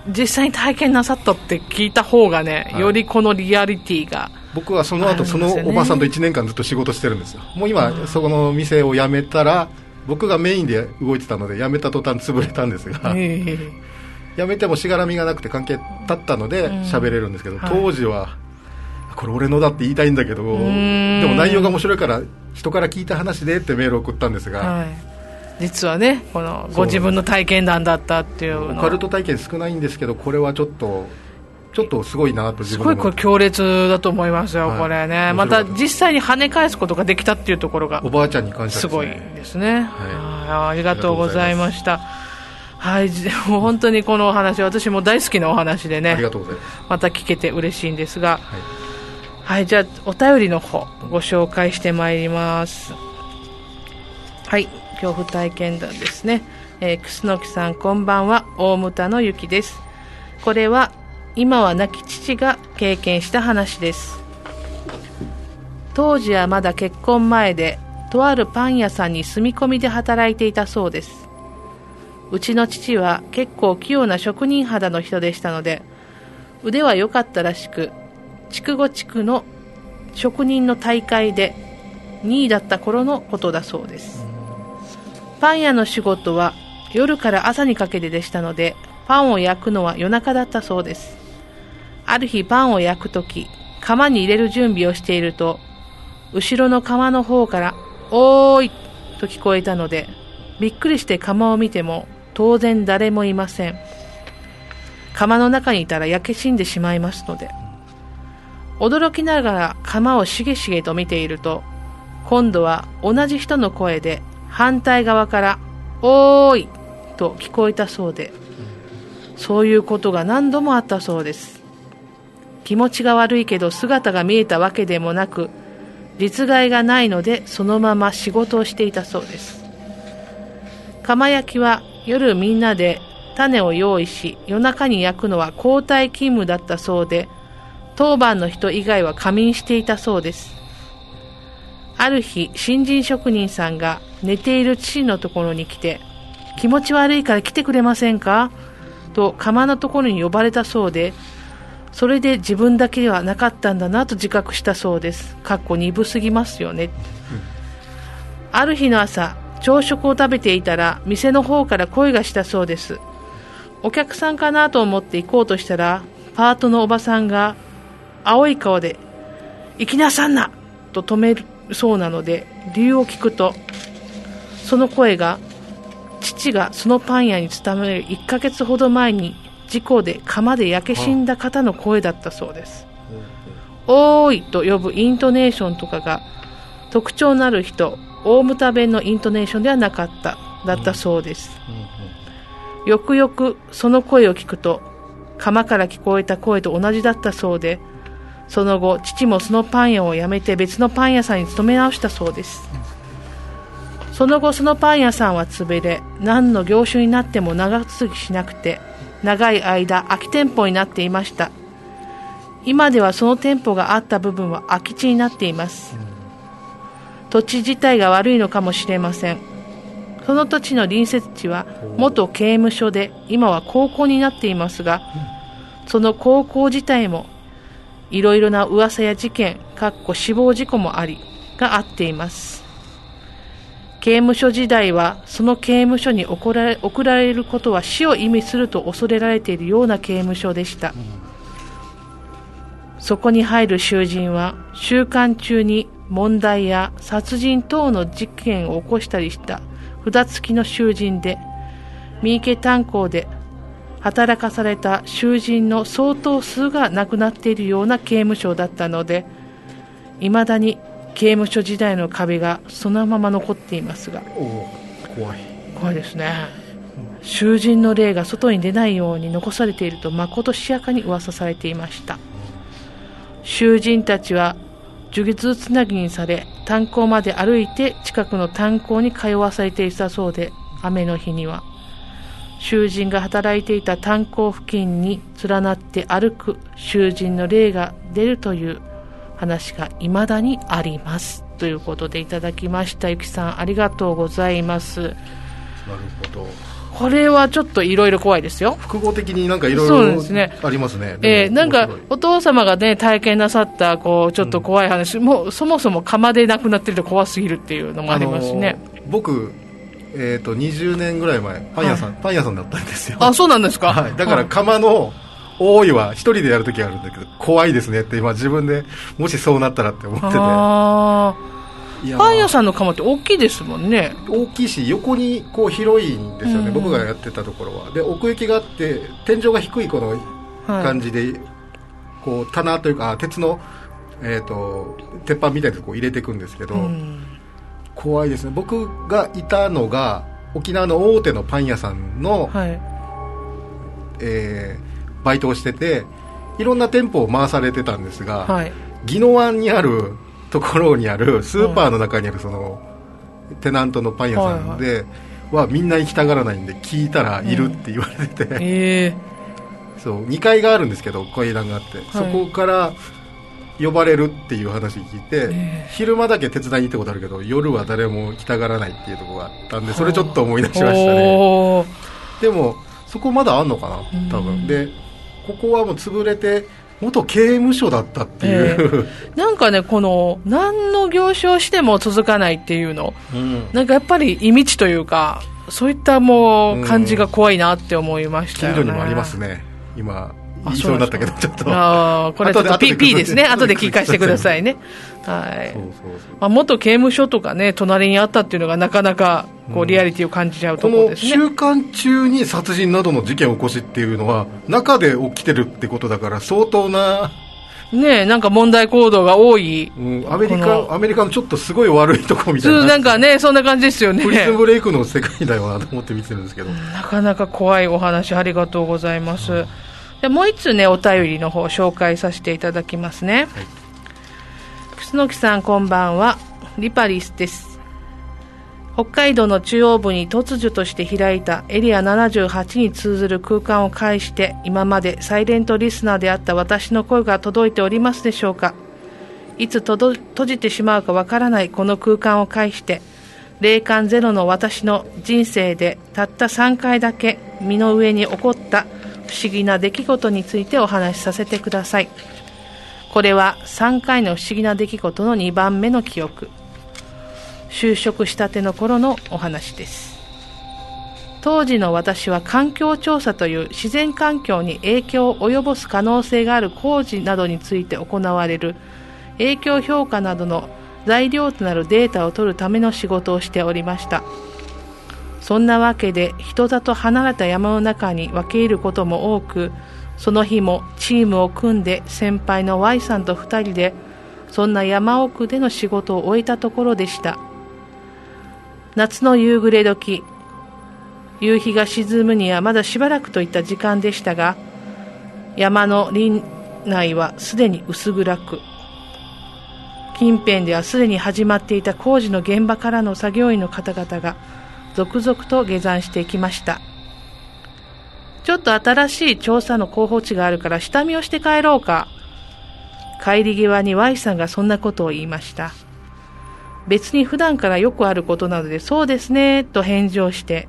実際に体験なさったって聞いた方がね、はい、よりこのリアリティが僕はその後、そのおばさんと1年間ずっと仕事してるんですよ。もう今、うん、そこの店を辞めたら僕がメインで動いてたので辞めた途端潰れたんですが、えー、辞めてもしがらみがなくて関係立ったので喋れるんですけど、うん、当時は、これ俺のだって言いたいんだけどでも内容が面白いから人から聞いた話でってメールを送ったんですが、はい、実はねこのご自分の体験談だったっていうオカルト体験少ないんですけどこれはちょっとちょっとすごいなとすごいこれ強烈だと思いますよ、はい、これね。また実際に跳ね返すことができたっていうところがおばあちゃんに感謝す、ね,、ごいですね、はい、ありがとうございましたはい、もう 本当にこのお話、私も大好きなお話でね、また聞けて嬉しいんですが、はいはい、じゃあ、お便りの方、ご紹介してまいります。はい、恐怖体験談ですね。えー、楠木さん、こんばんは、大牟田のゆきです。これは、今は亡き父が経験した話です。当時はまだ結婚前で、とあるパン屋さんに住み込みで働いていたそうです。うちの父は結構器用な職人肌の人でしたので、腕は良かったらしく、筑後地区の職人の大会で2位だった頃のことだそうですパン屋の仕事は夜から朝にかけてでしたのでパンを焼くのは夜中だったそうですある日パンを焼くとき釜に入れる準備をしていると後ろの釜の方から「おーい!」と聞こえたのでびっくりして釜を見ても当然誰もいません釜の中にいたら焼け死んでしまいますので驚きながら釜をしげしげと見ていると、今度は同じ人の声で反対側から、おーいと聞こえたそうで、そういうことが何度もあったそうです。気持ちが悪いけど姿が見えたわけでもなく、実害がないのでそのまま仕事をしていたそうです。釜焼きは夜みんなで種を用意し夜中に焼くのは交代勤務だったそうで当番の人以外は仮眠していたそうです。ある日、新人職人さんが寝ている父のところに来て、気持ち悪いから来てくれませんか？と釜のところに呼ばれたそうで、それで自分だけではなかったんだなと自覚したそうです。かっこ鈍すぎますよね。うん、ある日の朝、朝食を食べていたら、店の方から声がしたそうです。お客さんかなと思って行こうとしたら、パートのおばさんが青い顔で、行きなさんなと止めるそうなので、理由を聞くと、その声が、父がそのパン屋に勤める1ヶ月ほど前に事故で釜で焼け死んだ方の声だったそうです。おーいと呼ぶイントネーションとかが特徴のある人、大牟田弁のイントネーションではなかった、だったそうです。よくよくその声を聞くと、釜から聞こえた声と同じだったそうで、その後、父もそのパン屋を辞めて別のパン屋さんに勤め直したそうです。その後、そのパン屋さんは潰れ、何の業種になっても長続きしなくて、長い間空き店舗になっていました。今ではその店舗があった部分は空き地になっています。土地自体が悪いのかもしれません。その土地の隣接地は元刑務所で今は高校になっていますが、その高校自体もいろいろな噂や事件、かっこ死亡事故もあり、があっています。刑務所時代は、その刑務所に送られ送られることは死を意味すると恐れられているような刑務所でした。そこに入る囚人は、収監中に問題や殺人等の事件を起こしたりした札付きの囚人で、三池炭鉱で働かされた囚人の相当数が亡くなっているような刑務所だったのでいまだに刑務所時代の壁がそのまま残っていますが怖い。怖いですね、うん、囚人の霊が外に出ないように残されているとまことしやかに噂されていました。囚人たちは呪術つなぎにされ炭鉱まで歩いて近くの炭鉱に通わされていたそうで、雨の日には。囚人が働いていた炭鉱付近に連なって歩く囚人の霊が出るという話が未だにあります。ということでいただきました。ゆきさん、ありがとうございます。なるほど。これはちょっといろいろ怖いですよ。複合的になんかいろいろありますね。えー、なんかお父様がね、体験なさった、こう、ちょっと怖い話、うん、もうそもそも釜で亡くなってると怖すぎるっていうのもありますしね。僕、えーと、20年ぐらい前パン屋さん、はい、パン屋さんだったんですよ。あそうなんですか、はい、だから釜の大いは一人でやるときあるんだけど怖いですねって今自分でもしそうなったらって思っててパン屋さんの釜って大きいですもんね。大きいし横にこう広いんですよね、うん、僕がやってたところは。で奥行きがあって天井が低いこの感じで、はい、こう棚というか鉄の、えーと、鉄板みたいなこう入れていくんですけど、うん。怖いですね。僕がいたのが沖縄の大手のパン屋さんの、はい、えー、バイトをしてていろんな店舗を回されてたんですが、はい、宜野湾にあるところにあるスーパーの中にあるその、テナントのパン屋さんで、はみんな行きたがらないんで聞いたらいるって言われてて、うん。え。ー、そう2階があるんですけど階段があって、はい、そこから呼ばれるっていう話聞いて、えー、昼間だけ手伝いに行ったことあるけど夜は誰も来たがらないっていうところがあったんでそれちょっと思い出しましたね。でもそこまだあんのかな？多分。でここはもう潰れて元刑務所だったっていう、えー、なんかねこの何の業種をしても続かないっていうの、うん、なんかやっぱり意味地というかそういったもう感じが怖いなって思いましたよね、近所にもありますね。今言いそうになったけど、ちょっと。ああ、これちょっと P, ですね。後で聞かせてくださいね。はい。まあ、元刑務所とかね、隣にあったっていうのがなかなか、こう、リアリティを感じちゃうところですね。この週間中に殺人などの事件を起こしっていうのは、中で起きてるってことだから、相当な、ねなんか問題行動が多い、うん、アメリカアメリカのちょっとすごい悪いとこみたいな。なんかねそんな感じですよね。プリズンブレイクの世界だよなと思って見てるんですけど。なかなか怖いお話ありがとうございます、うんでもう一つね、お便りの方紹介させていただきますね。はい、楠木さんこんばんは。リパリスです。北海道の中央部に突如として開いたエリア78に通ずる空間を介して今までサイレントリスナーであった私の声が届いておりますでしょうかいつ閉じてしまうかわからないこの空間を介して霊感ゼロの私の人生でたった3回だけ身の上に起こった不思議な出来事についてお話しさせてください。これは3回の不思議な出来事の2番目の記憶。就職したての頃のお話です。当時の私は環境調査という自然環境に影響を及ぼす可能性がある工事などについて行われる影響評価などの材料となるデータを取るための仕事をしておりました。そんなわけで人里離れた山の中に分け入ることも多くその日もチームを組んで先輩の Y さんと2人でそんな山奥での仕事を終えたところでした。夏の夕暮れ時夕日が沈むにはまだしばらくといった時間でしたが山の林内はすでに薄暗く近辺ではすでに始まっていた工事の現場からの作業員の方々が続々と下山していきました。ちょっと新しい調査の候補地があるから下見をして帰ろうか。帰り際に Y さんがそんなことを言いました。別に普段からよくあることなので、そうですね、と返事をして、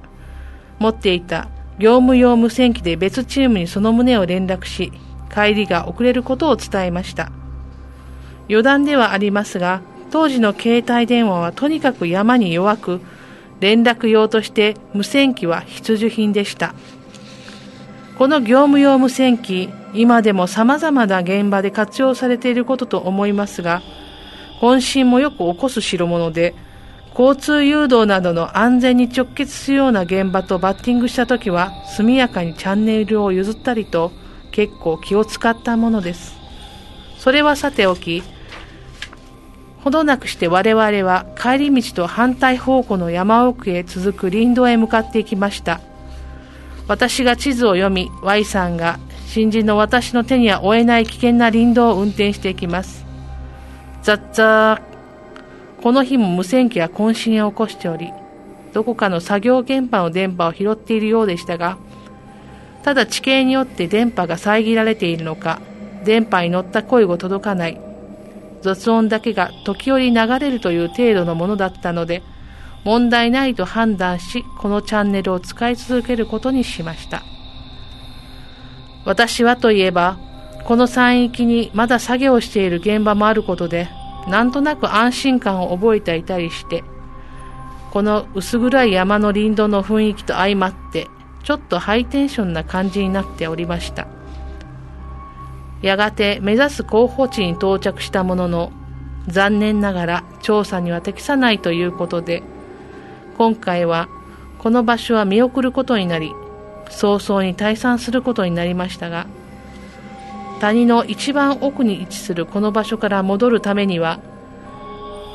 持っていた業務用無線機で別チームにその旨を連絡し、帰りが遅れることを伝えました。余談ではありますが、当時の携帯電話はとにかく山に弱く、連絡用として無線機は必需品でした。この業務用無線機、今でも様々な現場で活用されていることと思いますが、渾身もよく起こす代物で、交通誘導などの安全に直結するような現場とバッティングしたときは、速やかにチャンネルを譲ったりと、結構気を使ったものです。それはさておき、ほどなくして我々は帰り道と反対方向の山奥へ続く林道へ向かっていきました。私が地図を読み、Y さんが新人の私の手には負えない危険な林道を運転していきます。ザッザー。この日も無線機は渾身を起こしており、どこかの作業現場の電波を拾っているようでしたが、ただ地形によって電波が遮られているのか、電波に乗った声が届かない、雑音だけが時折流れるという程度のものだったので、問題ないと判断し、このチャンネルを使い続けることにしました。私はといえば、この山域にまだ作業している現場もあることで、なんとなく安心感を覚えていたりして、この薄暗い山の林道の雰囲気と相まって、ちょっとハイテンションな感じになっておりました。やがて目指す候補地に到着したものの、残念ながら調査には適さないということで、今回はこの場所は見送ることになり、早々に退散することになりましたが、谷の一番奥に位置するこの場所から戻るためには、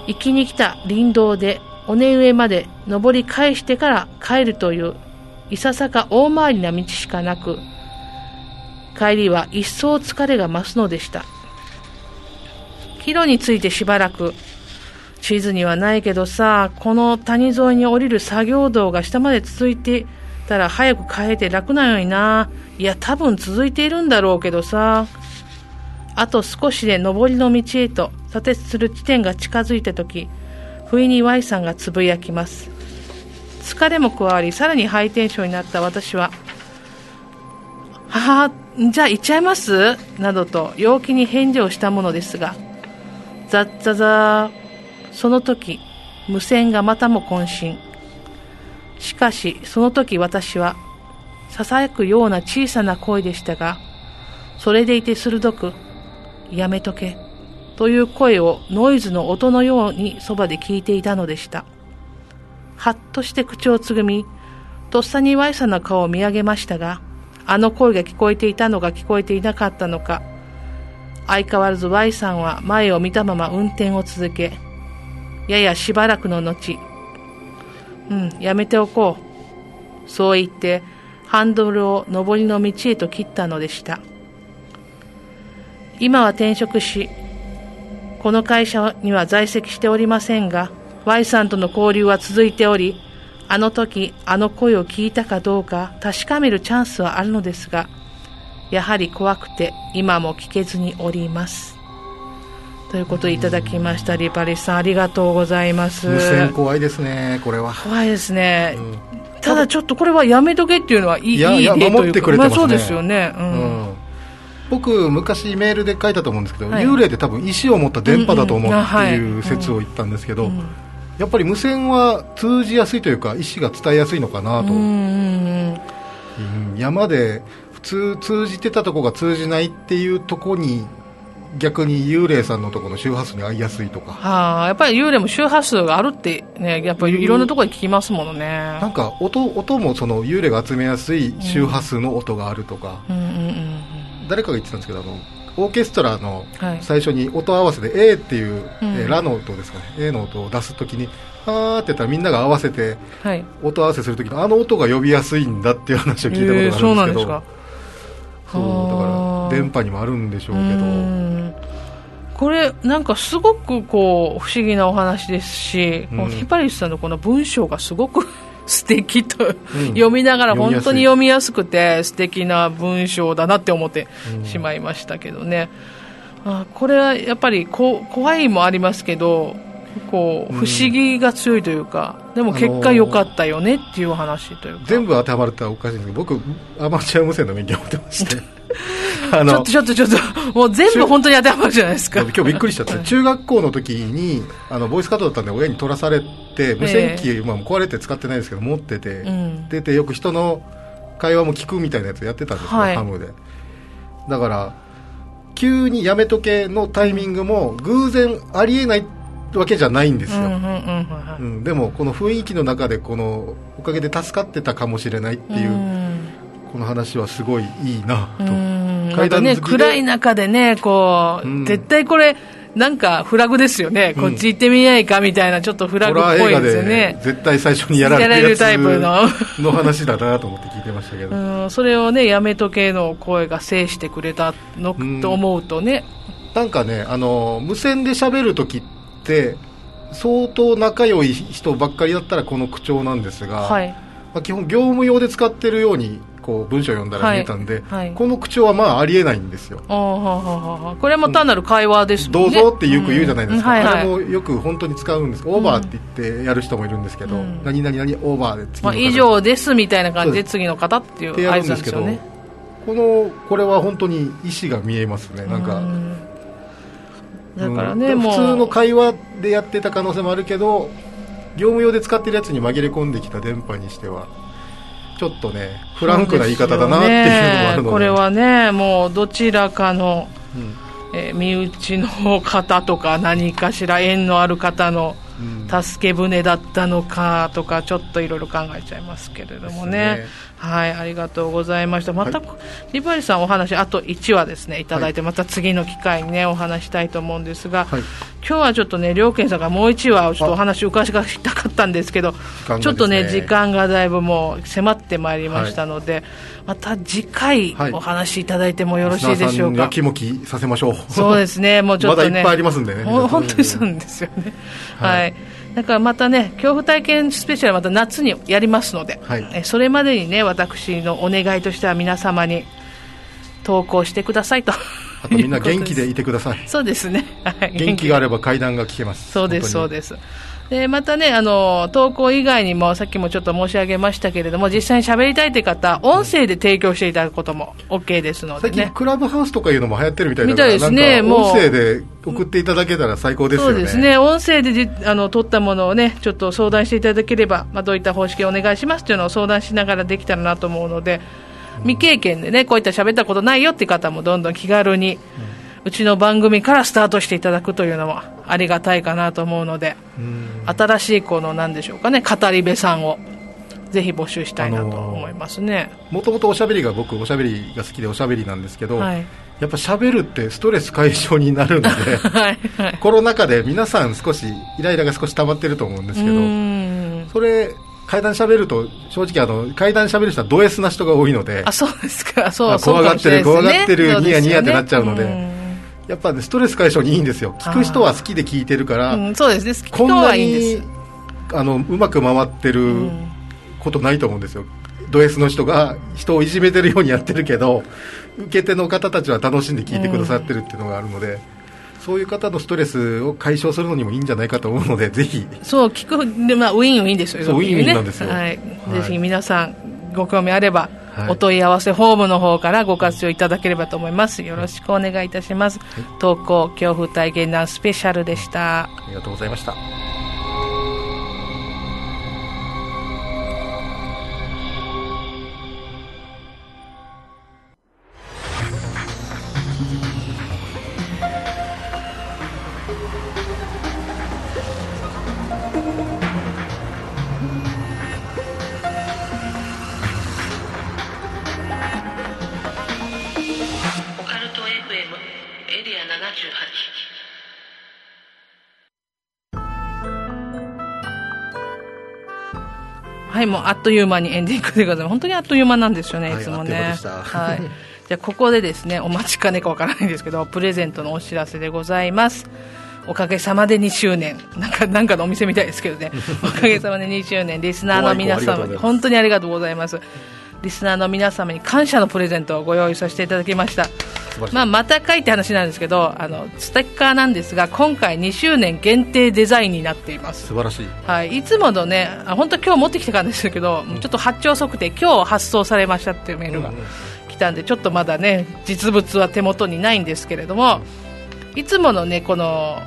行きに来た林道で尾根上まで登り返してから帰るといういささか大回りな道しかなく、帰りは一層疲れが増すのでした。帰路についてしばらく地図にはないけどさ、この谷沿いに降りる作業道が下まで続いてたら早く帰って楽なようにな。いや、多分続いているんだろうけどさ。あと少しで上りの道へと左折する地点が近づいた時、不意に Y さんがつぶやきます。疲れも加わり、さらにハイテンションになった私は、はは、じゃあ行っちゃいます？などと陽気に返事をしたものですが、ザッザザー、その時、無線がまたも渾身。しかし、その時私は、囁くような小さな声でしたが、それでいて鋭く、やめとけ、という声をノイズの音のようにそばで聞いていたのでした。はっとして口をつぐみ、とっさにワイさな顔を見上げましたが、あの声が聞こえていたのか聞こえていなかったのか、相変わらず Y さんは前を見たまま運転を続け、ややしばらくの後、うん、やめておこう。そう言って、ハンドルを上りの道へと切ったのでした。今は転職し、この会社には在籍しておりませんが、Y さんとの交流は続いており、あの時、あの声を聞いたかどうか確かめるチャンスはあるのですが、やはり怖くて今も聞けずにおります。ということでいただきましたリパリスさんありがとうございます。無線怖いですねこれは。怖いですね、うん、ただちょっとこれはやめとけっていうのはいいいい例というか、ね、まあ、そうですよね、うん、うん。僕、昔メールで書いたと思うんですけど、はい、幽霊って多分石を持った電波だと思うっていう説を言ったんですけど、やっぱり無線は通じやすいというか、意思が伝えやすいのかなと、うん山で普通通じてたとこが通じないっていうとこに逆に幽霊さんのところの周波数に合いやすいとか。はあやっぱり幽霊も周波数があるってねやっぱりいろんなところで聞きますものね、なんか音音もその幽霊が集めやすい周波数の音があるとか、うんうんうんうん、誰かが言ってたんですけどあのオーケストラの最初に音合わせで A っていう、はい、えラの音ですかね。A の音を出すときにはーって言ったらみんなが合わせて、音合わせするときのあの音が呼びやすいんだっていう話を聞いたことがあるんですけど、えー、そうなんですか。そうだから電波にもあるんでしょうけど。これなんかすごくこう不思議なお話ですし、うん、ヒパリスさんのこの文章がすごく素敵と、うん、読みながら本当に読みやすくて素敵な文章だなって思ってしまいましたけどね、うん、あこれはやっぱりこ怖いもありますけどこう不思議が強いというか、でも結果良かったよねっていう話というか。全部当てはまるっておかしいんですけど僕アマチュア無線の免許を持ってましてあのちょっとちょっとちょっともう全部本当に当てはまるじゃないですか。今日びっくりしちゃった。中学校の時にあのボイスカットだったんで親に取らされて無線機、えー、まあ、壊れて使ってないですけど持ってて、うん、出てよく人の会話も聞くみたいなやつやってたんですよ、はい、ハムで。だから急にやめとけのタイミングも偶然ありえないわけじゃないんですよ、でもこの雰囲気の中でこのおかげで助かってたかもしれないっていう、この話はすごいいいなと、階段ね、暗い中でねこう、絶対これなんかフラグですよね、こっち行ってみないかみたいな、ちょっとフラグっぽいですよね、絶対最初にやられるタイプの。の話だなと思って聞いてましたけど、うん、それをね、やめとけの声が制してくれたのと思うとね、なんかね、あの無線で喋るときって、相当仲良い人ばっかりだったらこの口調なんですが、はい、まあ、基本業務用で使ってるようにこう文章を読んだら見えたんで、はいはい、この口調はまあありえないんですよ。これも単なる会話ですもんね、どうぞってよく言うじゃないですか、うん。はいはい、あれもよく本当に使うんですオーバーって言ってやる人もいるんですけど、うん、何々何オーバーで次のまあ、以上ですみたいな感じで次の方っていう合図なんですよね。このこれは本当に意思が見えますね。なんか、だからね、うん、普通の会話でやってた可能性もあるけど業務用で使ってるやつに紛れ込んできた電波にしてはちょっとねフランクな言い方だなっていうのもあるので、ね、これはねもうどちらかの、うん、えー、身内の方とか何かしら縁のある方の助け舟だったのかとかちょっといろいろ考えちゃいますけれどもね、ね、はいありがとうございました。また、はい、リバリさんお話あと1話ですね。い。ただいて、はい、また次の機会にねお話したいと思うんですが、はい、今日はちょっとね両健さんがもう1話をちょっとお話を伺いたかったんですけど、ね、ちょっとね時間がだいぶもう迫ってまいりましたので、また次回お話しいただいてもよろしいでしょうか、やきもきさせましょう。そうですね。もうちょっとね。まだいっぱいありますんでね。本当にそうなんですよね。はいだからまたね、恐怖体験スペシャルまた夏にやりますので、はい、えそれまでにね、私のお願いとしては皆様に投稿してくださいと。あとみんな元気でいてください。そうですね。はい、元気があれば階段が聞けます。そうです、そうです。でまたねあの投稿以外にもさっきもちょっと申し上げましたけれども実際に喋りたいという方音声で提供していただくことも OK ですので、ね、最近クラブハウスとかいうのも流行ってるみたいなみたいですねもう。音声で送っていただけたら最高ですよね。そうですね。音声でじあの取ったものをねちょっと相談していただければ、まあ、どういった方式をお願いしますというのを相談しながらできたらなと思うので未経験でねこういった喋ったことないよっていう方もどんどん気軽に、うんうちの番組からスタートしていただくというのもありがたいかなと思うので、新しいこの何でしょうかね、語り部さんをぜひ募集したいなと思いますね。もともとおしゃべりが僕おしゃべりが好きでおしゃべりなんですけど、はい、やっぱしゃべるってストレス解消になるので はい、はい、コロナ禍で皆さん少しイライラが少し溜まってると思うんですけど、それ階段しゃべると正直あの階段しゃべる人はド S な人が多いので、あそうですか、そう怖がってる、怖がってる、ニヤニヤってなっちゃうので。やっぱねストレス解消にいいんですよ。聞く人は好きで聞いてるから、うん、そうです。ね好きこんなにあのうまく回ってることないと思うんですよ、ド S の人が人をいじめてるようにやってるけど受け手の方たちは楽しんで聞いてくださってるっていうのがあるので、うん、そういう方のストレスを解消するのにもいいんじゃないかと思うのでぜひ。そう聞くで、まあ、ウィンウィンですよ。ウィンウィンなんですよ、はい、ぜひ皆さんご興味あればお問い合わせフォームの方からご活用いただければと思います。よろしくお願いいたします。はい、投稿恐怖体験談スペシャルでした。ありがとうございました。はい、もうあっという間にエンディングでございます。本当にあっという間なんですよね、いつもね。はい。じゃあ、ここでですね、お待ちかねかわからないんですけど、プレゼントのお知らせでございます。おかげさまで2周年。なんか、なんかのお店みたいですけどね。おかげさまで2周年。リスナーの皆様に、本当にありがとうございます。リスナーの皆様に感謝のプレゼントをご用意させていただきました。まあ、また書いて話なんですけどあのステッカーなんですが今回2周年限定デザインになっています。素晴らしい、はい、いつものね本当今日持ってきてたんですけど、うん、ちょっと発注遅くて今日発送されましたっていうメールが来たんで、ちょっとまだね実物は手元にないんですけれども、いつものねこの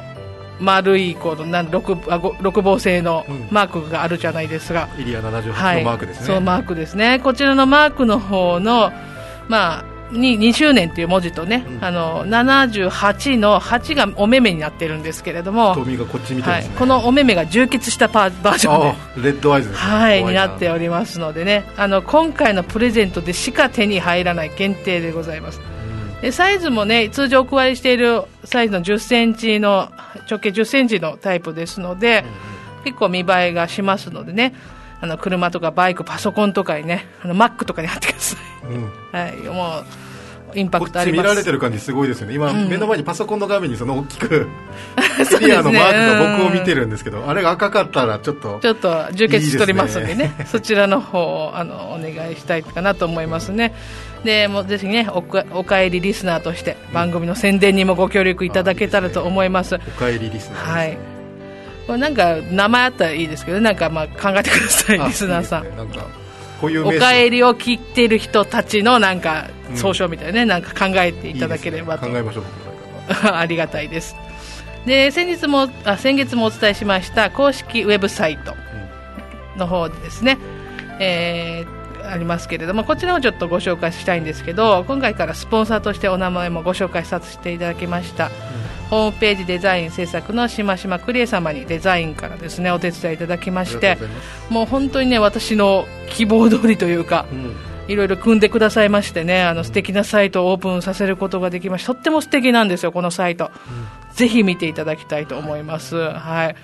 丸いこのなん六あ六芒星のマークがあるじゃないですが、うん、イリア78のマークですね、はい、そうマークですね。こちらのマークの方のまあに2周年という文字とね、うん、あの78の8がお目目になってるんですけれども、瞳がこっち見てます、ね。はい、このお目目が充血したパバージョンでレッドアイズ、ね、はいになっておりますのでね。あの今回のプレゼントでしか手に入らない限定でございます、うん、でサイズもね通常お配りしているサイズの1 0センチの直径1 0センチのタイプですので、うん、結構見栄えがしますのでねあの車とかバイク、パソコンとかにね、あの Mac とかに貼ってください。うん、はい、もうインパクトあります。見られてる感じすごいですよね。今、うん、目の前にパソコンの画面にその大きく エリアのマークが僕を見てるんですけど、あれが赤かったらちょっとちょっと充血取りますんでね。そちらの方あのお願いしたいかなと思いますね。でもぜひねおかおかえりリスナーとして番組の宣伝にもご協力いただけたらと思います、ね、おかえりリスナー、はいこれなんか名前あったらいいですけどなんかまあ考えてくださいリスナーさん、ね、なんかこういうおかえりを切っている人たちのなんか総称みたいなね、うん、なんか考えていただければと、ね、考えましょうありがたいです。で先日もあ先月もお伝えしました公式ウェブサイトの方でですね、うん、えーありますけれどもこちらをちょっとご紹介したいんですけど今回からスポンサーとしてお名前もご紹介させていただきました、うん、ホームページデザイン制作のしましまクリエ様にデザインからですねお手伝いいただきましてもう本当にね私の希望通りというか、うんいろいろ組んでくださいましてね、あの素敵なサイトをオープンさせることができました。とっても素敵なんですよ、このサイト。うん、ぜひ見ていただきたいと思います。はい。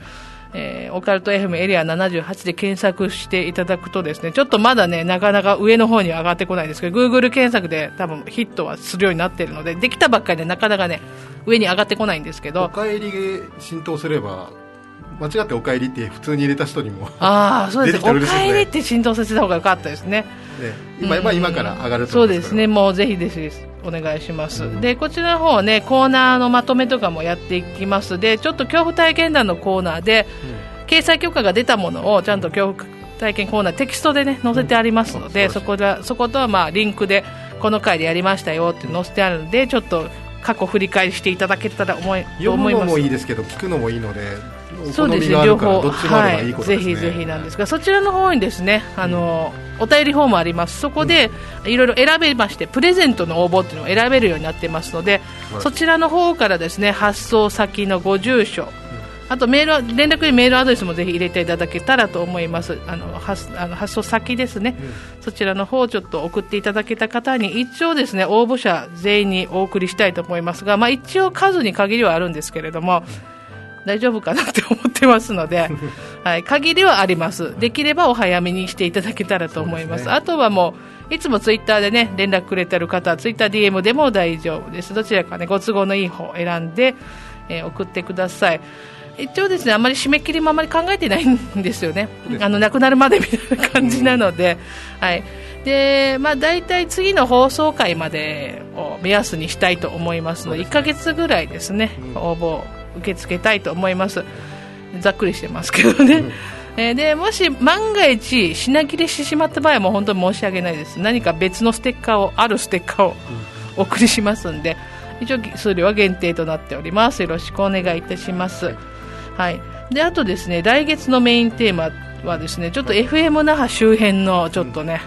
えー、オカルト FM エリア78で検索していただくとですね、ちょっとまだね、なかなか上の方に上がってこないですけど、Google 検索で多分ヒットはするようになっているので、できたばっかりでなかなかね、上に上がってこないんですけど。お帰り浸透すれば、間違ってお帰りって普通に入れた人にもああそうですね。お帰りって浸透させた方が良かったですね。ね今,、まあ、今から上がるとそうですね。もうぜひぜひお願いします、うん、でこちらの方ねコーナーのまとめとかもやっていきます。でちょっと恐怖体験談のコーナーで、うん、掲載許可が出たものをちゃんと恐怖体験コーナーテキストでね載せてありますので、うん、そこでそことはまあリンクでこの回でやりましたよって載せてあるのでちょっと過去振り返りしていただけたら思い読むのもいいですけど聞くのもいいのでそうですね。両方。はい、ぜひぜひなんですがそちらの方にですねあの、うん、お便りフォームあります。そこで、いろいろ選べましてプレゼントの応募っていうのを選べるようになってますので、そちらの方からですね発送先のご住所あとメール連絡にメールアドレスもぜひ入れていただけたらと思います。あの発あの発送先ですね、うん、そちらの方をちょっと送っていただけた方に一応ですね応募者全員にお送りしたいと思いますが、まあ一応数に限りはあるんですけれども。うん大丈夫かなって思ってますので、はい、限りはあります。できればお早めにしていただけたらと思います。すね、あとはもう、いつもツイッターでね、連絡くれてる方はツイッター DM でも大丈夫です。どちらかね、ご都合のいい方を選んで、えー、送ってください。一応ですね、あまり締め切りもあまり考えてないんですよね。あの、亡くなるまでみたいな感じなので、はい。で、まあ大体次の放送回までを目安にしたいと思いますので、1ヶ月ぐらいですね、応募受け付けたいと思います。ざっくりしてますけどね、えー、でもし万が一品切れしてしまった場合はもう本当に申し訳ないです。何か別のステッカーをあるステッカーをお送りしますんで一応数量は限定となっております。よろしくお願いいたします。はい。であとですね来月のメインテーマはですねちょっと FM 那覇周辺のちょっとね、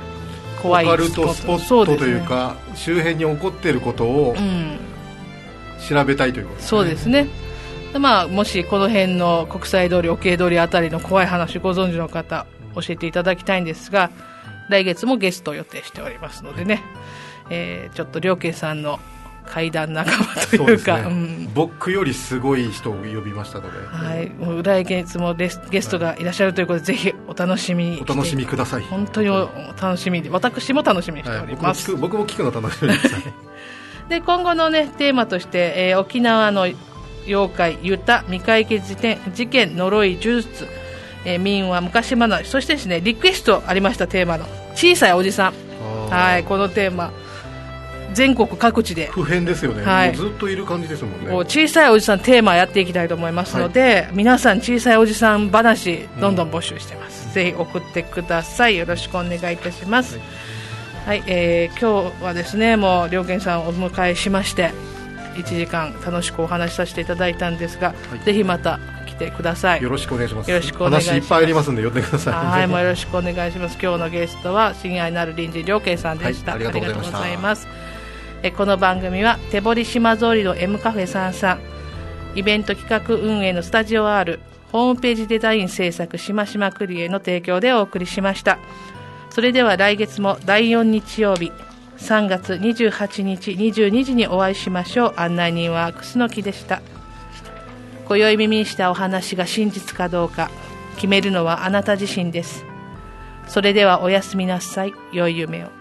うん、怖いスポット。というか、ね、周辺に起こっていることを、うん、調べたいということですね。そうですねまあ、もしこの辺の国際通り、OK 通りあたりの怖い話ご存知の方、教えていただきたいんですが、来月もゲストを予定しておりますのでね、えー、ちょっと両家さんの怪談仲間というか、ね。うん、僕よりすごい人を呼びましたので、はい、もう来月もゲストがいらっしゃるということで、ぜひお楽しみに。お楽しみください。本当にお楽しみで私も楽しみにしております、はい、僕も聞くの楽しみです。で今後の、ね、テーマとして、えー、沖縄の妖怪、ユタ、未解決事件、呪い、呪術、えー、民話、昔話、そしてですね、リクエストありましたテーマの、小さいおじさん。はい、このテーマ。全国各地で。普遍ですよね、はい、ずっといる感じですもんね。小さいおじさんテーマやっていきたいと思いますので、はい、皆さん小さいおじさん話どんどん募集してます、うん、ぜひ送ってください。よろしくお願いいたします、はい、はい、えー、今日はですねもう両健さんをお迎えしまして1時間楽しくお話しさせていただいたんですが、はい、ぜひまた来てください。よろしくお願いします。よろしくお願いします。話いっぱいありますんで呼んでください。はいもうよろしくお願いします。今日のゲストは親愛なる臨時良慶さんでした、はい、ありがとうございます。えこの番組は手堀島通りの M カフェさんさん。イベント企画運営のスタジオ R ホームページデザイン制作しましまクリエの提供でお送りしました。それでは来月も第4日曜日3月28日22時にお会いしましょう。案内人は楠木でした。今宵耳にしたお話が真実かどうか決めるのはあなた自身です。それではおやすみなさい。良い夢を。